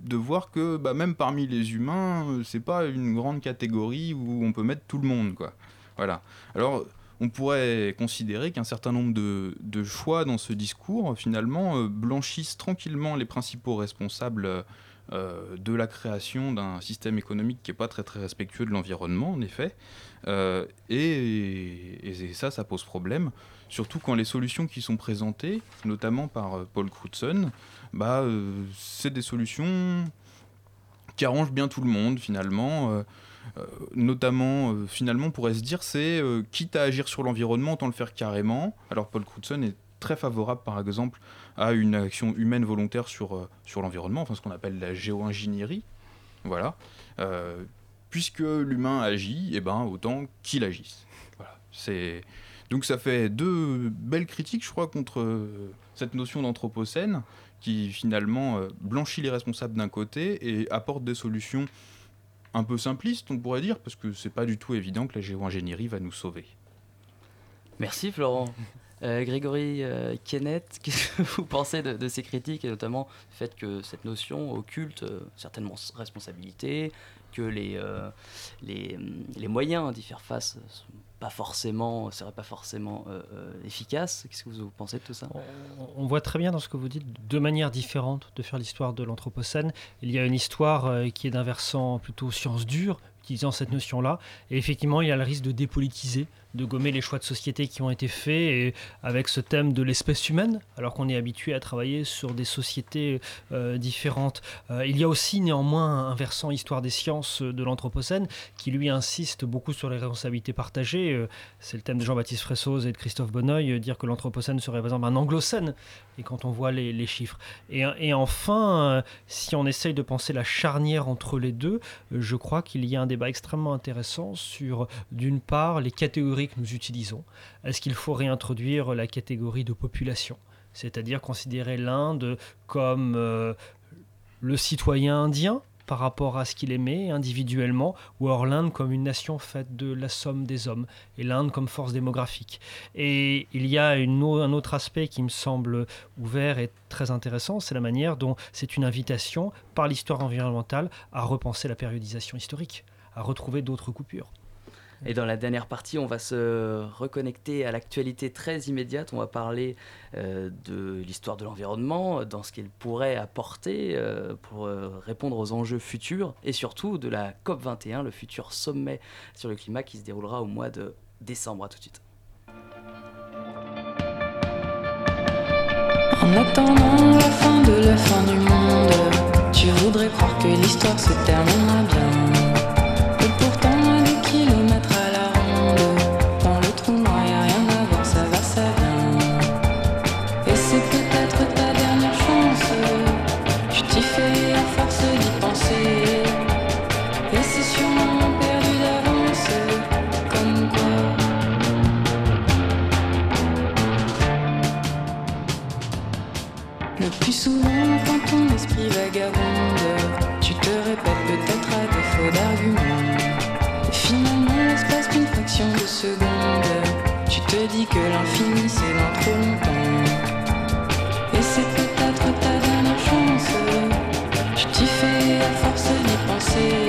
de voir que bah, même parmi les humains, euh, c'est pas une grande catégorie où on peut mettre tout le monde, quoi. Voilà. Alors, on pourrait considérer qu'un certain nombre de, choix dans ce discours, finalement, euh, blanchissent tranquillement les principaux responsables euh, de la création d'un système économique qui n'est pas très très respectueux de l'environnement, en effet. et, ça, ça pose problème surtout quand les solutions qui sont présentées, notamment par euh, Paul Crutzen, bah, euh, c'est des solutions qui arrangent bien tout le monde finalement. Euh, notamment, finalement, on pourrait se dire, c'est quitte à agir sur l'environnement, autant le faire carrément. Alors Paul Crutzen est très favorable, par exemple, à une action humaine volontaire sur, sur l'environnement, enfin ce qu'on appelle la géo-ingénierie. Voilà. puisque l'humain agit, et eh ben, autant qu'il agisse. Voilà. C'est donc ça fait deux belles critiques, je crois, contre euh, cette notion d'anthropocène qui finalement euh, blanchit les responsables d'un côté et apporte des solutions un peu simplistes, on pourrait dire, parce que c'est pas du tout évident que la géo-ingénierie va nous sauver. Merci Florent. Euh, Grégory Kenneth, qu'est-ce que vous pensez de, ces critiques et notamment le fait que cette notion occulte certainement responsabilité, que les, les, les, moyens d'y faire face sont pas forcément, serait pas forcément euh, euh, efficace. Qu'est-ce que vous pensez de tout ça? On, voit très bien dans ce que vous dites deux manières différentes de faire l'histoire de l'Anthropocène. Il y a une histoire euh, qui est d'un versant plutôt science dure, utilisant cette notion-là, et effectivement, il y a le risque de dépolitiser de gommer les choix de société qui ont été faits avec ce thème de l'espèce humaine, alors qu'on est habitué à travailler sur des sociétés euh, différentes. Euh, il y a aussi néanmoins un versant histoire des sciences de l'Anthropocène qui lui insiste beaucoup sur les responsabilités partagées. Euh, c'est le thème de Jean-Baptiste Fressoz et de Christophe Bonneuil, dire que l'Anthropocène serait par exemple un anglocène, et quand on voit les, chiffres. Et, et enfin, si on essaye de penser la charnière entre les deux, je crois qu'il y a un débat extrêmement intéressant sur, d'une part, les catégories que nous utilisons Est-ce qu'il faut réintroduire la catégorie de population C'est-à-dire considérer l'Inde comme euh, le citoyen indien par rapport à ce qu'il aimait individuellement, ou alors l'Inde comme une nation faite de la somme des hommes, et l'Inde comme force démographique? Et il y a un autre aspect qui me semble ouvert et très intéressant, c'est la manière dont c'est une invitation par l'histoire environnementale à repenser la périodisation historique, à retrouver d'autres coupures. Et dans la dernière partie, on va se reconnecter à l'actualité très immédiate. On va parler euh, de l'histoire de l'environnement, dans ce qu'il pourrait apporter euh, pour euh, répondre aux enjeux futurs, et surtout de la COP21, le futur sommet sur le climat qui se déroulera au mois de décembre. À tout de suite. En attendant la fin de la fin du monde, tu voudrais croire que l'histoire se bien. Tu te dis que l'infini c'est dans trop longtemps. Et c'est peut-être ta dernière chance. Tu t'y fais à force d'y penser.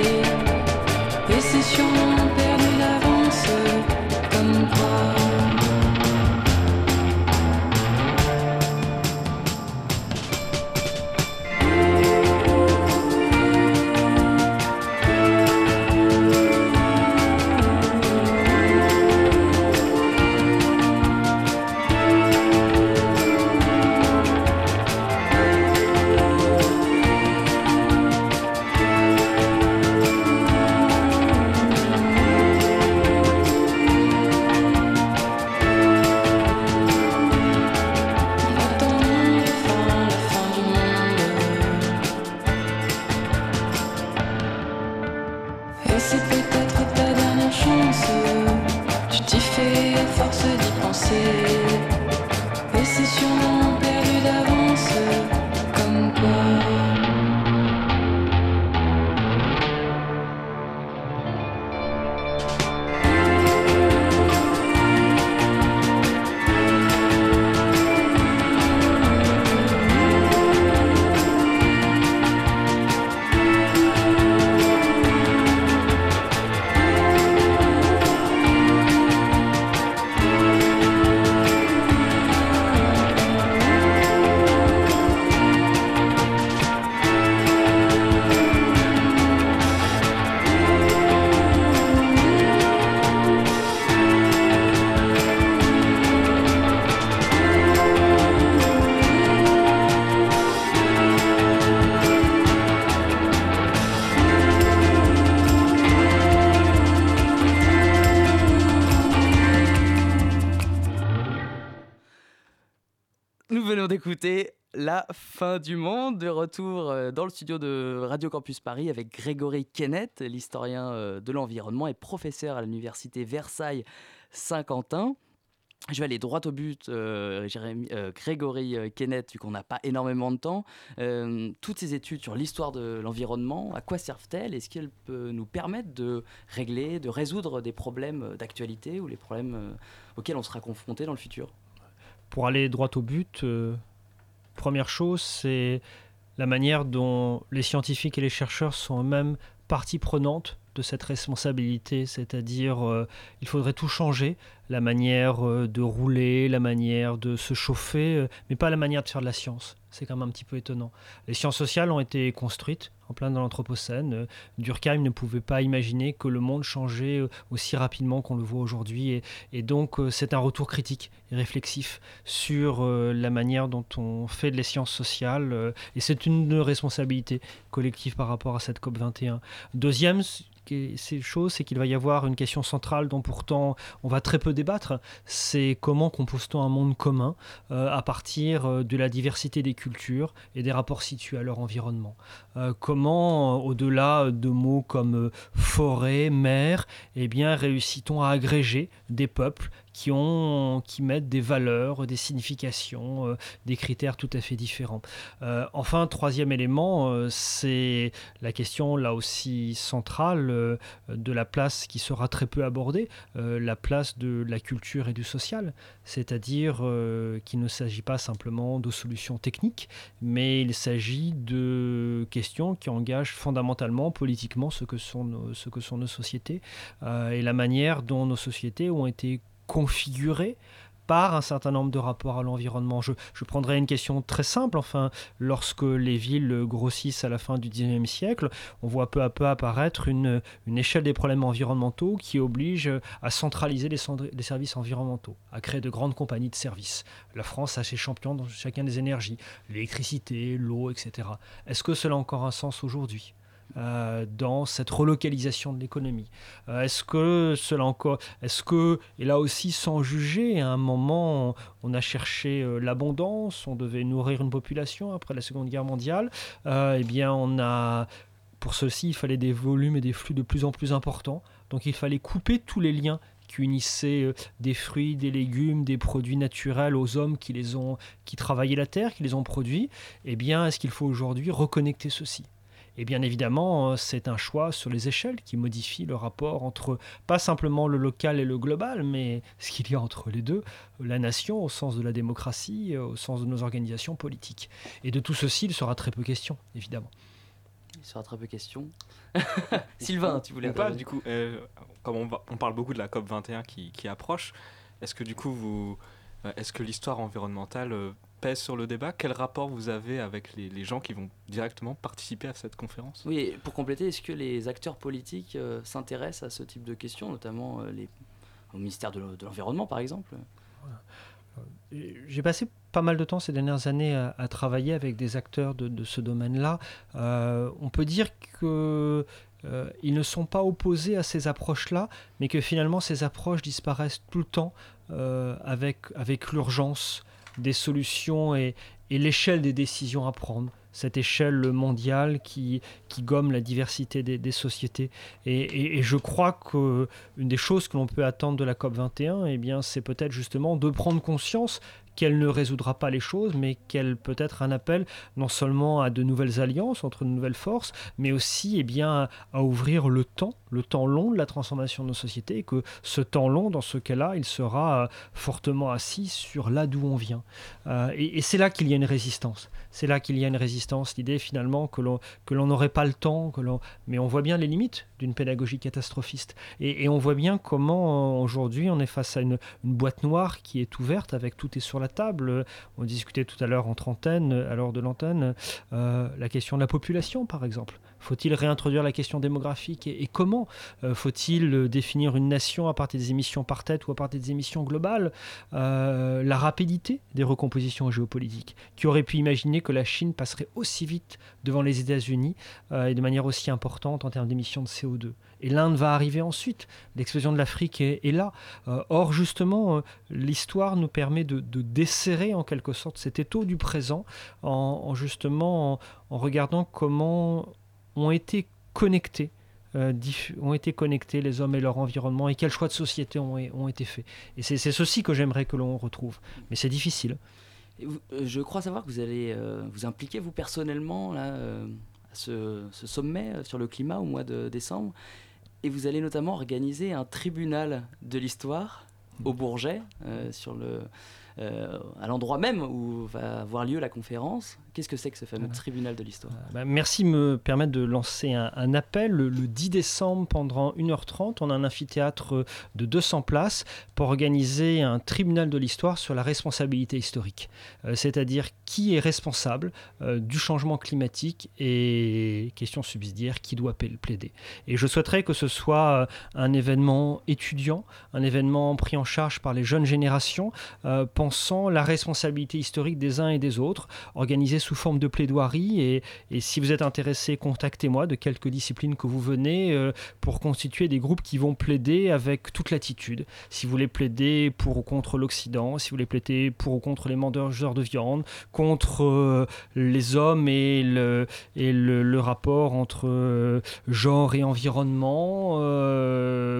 Fin du monde, de retour euh, dans le studio de Radio Campus Paris avec Grégory Kenneth, l'historien euh, de l'environnement et professeur à l'université Versailles-Saint-Quentin. Je vais aller droit au but, euh, Grégory Kenneth, vu qu'on n'a pas énormément de temps. Toutes ces études sur l'histoire de l'environnement, à quoi servent-elles? Est-ce qu'elles peuvent nous permettre de régler, de résoudre des problèmes d'actualité ou les problèmes auxquels on sera confronté dans le futur? Pour aller droit au but, première chose, c'est la manière dont les scientifiques et les chercheurs sont eux-mêmes partie prenante de cette responsabilité, c'est-à-dire euh, il faudrait tout changer, la manière euh, de rouler, la manière de se chauffer, euh, mais pas la manière de faire de la science. C'est quand même un petit peu étonnant. Les sciences sociales ont été construites en plein dans l'Anthropocène. Euh, Durkheim ne pouvait pas imaginer que le monde changeait euh, aussi rapidement qu'on le voit aujourd'hui. Et, et donc, euh, c'est un retour critique et réflexif sur la manière dont on fait les sciences sociales. et c'est une responsabilité collective par rapport à cette COP21. Deuxième c'est qu'il va y avoir une question centrale dont pourtant on va très peu débattre, c'est comment compose-t-on un monde commun euh, à partir euh, de la diversité des cultures et des rapports situés à leur environnement? Euh, comment, au-delà de mots comme forêt, mer, eh bien, réussit-on à agréger des peuples qui, ont, qui mettent des valeurs, des significations, euh, des critères tout à fait différents. Euh, enfin, troisième élément, euh, c'est la question là aussi centrale de la place qui sera très peu abordée, la place de la culture et du social, c'est-à-dire qu'il ne s'agit pas simplement de solutions techniques, mais il s'agit de questions qui engagent fondamentalement politiquement ce que sont nos, sociétés et la manière dont nos sociétés ont été configurées par un certain nombre de rapports à l'environnement. Je, je prendrai une question très simple. Enfin, lorsque les villes grossissent à la fin du 19e siècle, on voit peu à peu apparaître une, échelle des problèmes environnementaux qui oblige à centraliser les, les services environnementaux, à créer de grandes compagnies de services. La France a ses champions dans chacun des énergies, l'électricité, l'eau, etc. Est-ce que cela a encore un sens aujourd'hui? Euh, dans cette relocalisation de l'économie. Euh, Est-ce que cela encore, est-ce que et là aussi sans juger, à un moment on a cherché euh, l'abondance, on devait nourrir une population après la Seconde Guerre mondiale, eh bien on a pour ceci il fallait des volumes et des flux de plus en plus importants, donc il fallait couper tous les liens qui unissait des fruits, des légumes, des produits naturels aux hommes qui les ont, qui travaillaient la terre, qui les ont produits. Eh bien, est-ce qu'il faut aujourd'hui reconnecter ceci? Et bien évidemment, c'est un choix sur les échelles qui modifie le rapport entre pas simplement le local et le global, mais ce qu'il y a entre les deux, la nation au sens de la démocratie, au sens de nos organisations politiques. Et de tout ceci, il sera très peu question, évidemment. Il sera très peu question. Sylvain, tu voulais pas du coup, euh, comme on, on, parle beaucoup de la COP 21 qui, qui approche, est-ce que du coup vous, euh, est-ce que l'histoire environnementale euh, pèse sur le débat. Quel rapport vous avez avec les, gens qui vont directement participer à cette conférence? Oui, pour compléter, est-ce que les acteurs politiques euh, s'intéressent à ce type de questions, notamment euh, les, au ministère de l'Environnement par exemple? Euh, J'ai passé pas mal de temps ces dernières années à, travailler avec des acteurs de, ce domaine-là. on peut dire que ils ne sont pas opposés à ces approches-là, mais que finalement ces approches disparaissent tout le temps avec, avec l'urgence des solutions et, l'échelle des décisions à prendre cette échelle mondiale qui, qui gomme la diversité des, sociétés. Et, je crois qu'une des choses que l'on peut attendre de la COP21, eh c'est peut-être justement de prendre conscience qu'elle ne résoudra pas les choses, mais qu'elle peut être un appel non seulement à de nouvelles alliances entre de nouvelles forces, mais aussi eh bien, à ouvrir le temps, le temps long de la transformation de nos sociétés, et que ce temps long, dans ce cas-là, il sera euh, fortement assis sur là d'où on vient. Euh, et, c'est là qu'il y a une résistance. C'est là qu'il y a une résistance, l'idée finalement que l'on n'aurait pas le temps, que mais on voit bien les limites d'une pédagogie catastrophiste. Et, on voit bien comment aujourd'hui on est face à une, une boîte noire qui est ouverte avec tout est sur la table. On discutait tout à l'heure en trentaine, à l'heure de l'antenne, euh, la question de la population, par exemple. Faut-il réintroduire la question démographique et, comment euh, Faut-il définir une nation à partir des émissions par tête ou à partir des émissions globales euh, La rapidité des recompositions géopolitiques? Qui aurait pu imaginer que la Chine passerait aussi vite devant les États-Unis et de manière aussi importante en termes d'émissions de CO2 et l'Inde va arriver ensuite. L'explosion de l'Afrique est, là. Euh, or, justement, euh, l'histoire nous permet de, desserrer en quelque sorte cet étau du présent en, justement en, regardant comment ont été connectés. Euh, ont été connectés les hommes et leur environnement et quels choix de société ont, été faits. Et c'est ceci que j'aimerais que l'on retrouve. Mais c'est difficile. je crois savoir que vous allez vous impliquer, vous personnellement, là, à ce, sommet sur le climat au mois de décembre. Et vous allez notamment organiser un tribunal de l'histoire au Bourget, euh, euh, à l'endroit même où va avoir lieu la conférence. Qu'est-ce que c'est que ce fameux tribunal de l'histoire euh, bah, Merci de me permettre de lancer un, appel. Le, 10 décembre, pendant 1h30, on a un amphithéâtre de 200 places pour organiser un tribunal de l'histoire sur la responsabilité historique. C'est-à-dire qui est responsable du changement climatique et, question subsidiaire, qui doit plaider. Et je souhaiterais que ce soit un événement étudiant, un événement pris en charge par les jeunes générations, euh, pensant la responsabilité historique des uns et des autres, organisée sous forme de plaidoirie. Et, si vous êtes intéressé, contactez-moi de quelques disciplines que vous venez euh, pour constituer des groupes qui vont plaider avec toute l'attitude. Si vous voulez plaider pour ou contre l'Occident, si vous voulez plaider pour ou contre les mangeurs de viande, contre euh, les hommes et le, et le, rapport entre genre et environnement,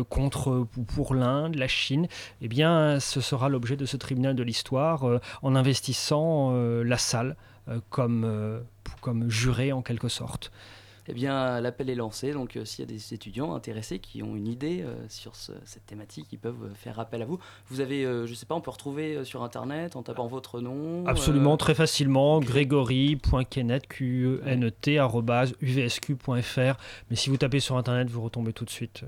contre pour l'Inde, la Chine, eh bien, ce sera l'objet de ce tribunal de l'histoire euh, en investissant euh, la salle euh, comme, comme juré en quelque sorte. Eh bien, l'appel est lancé, donc s'il y a des étudiants intéressés qui ont une idée sur cette thématique, ils peuvent faire appel à vous. Vous avez, je ne sais pas, on peut retrouver sur Internet en tapant votre nom Absolument, très facilement, grégory.kenet, q e e uvsq.fr. Mais si vous tapez sur Internet, vous retombez tout de suite.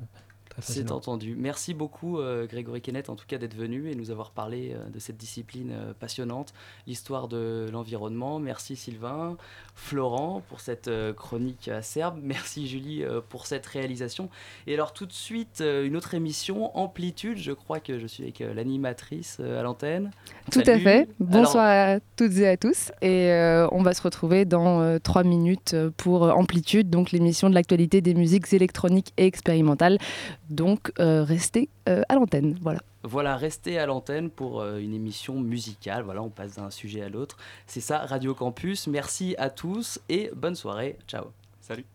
C'est entendu. Merci beaucoup euh, Grégory Kenneth en tout cas d'être venu et nous avoir parlé euh, de cette discipline euh, passionnante, l'histoire de l'environnement. Merci Sylvain, Florent pour cette chronique acerbe. Merci Julie pour cette réalisation. Et alors tout de suite une autre émission, Amplitude. Je crois que je suis avec l'animatrice à l'antenne. Tout à fait. Bonsoir à toutes et à tous. Et on va se retrouver dans trois minutes pour Amplitude, donc l'émission de l'actualité des musiques électroniques et expérimentales donc euh, restez euh, à l'antenne. Voilà. Voilà, restez à l'antenne pour euh, une émission musicale. Voilà, on passe d'un sujet à l'autre. C'est ça, Radio Campus. Merci à tous et bonne soirée. Ciao. Salut.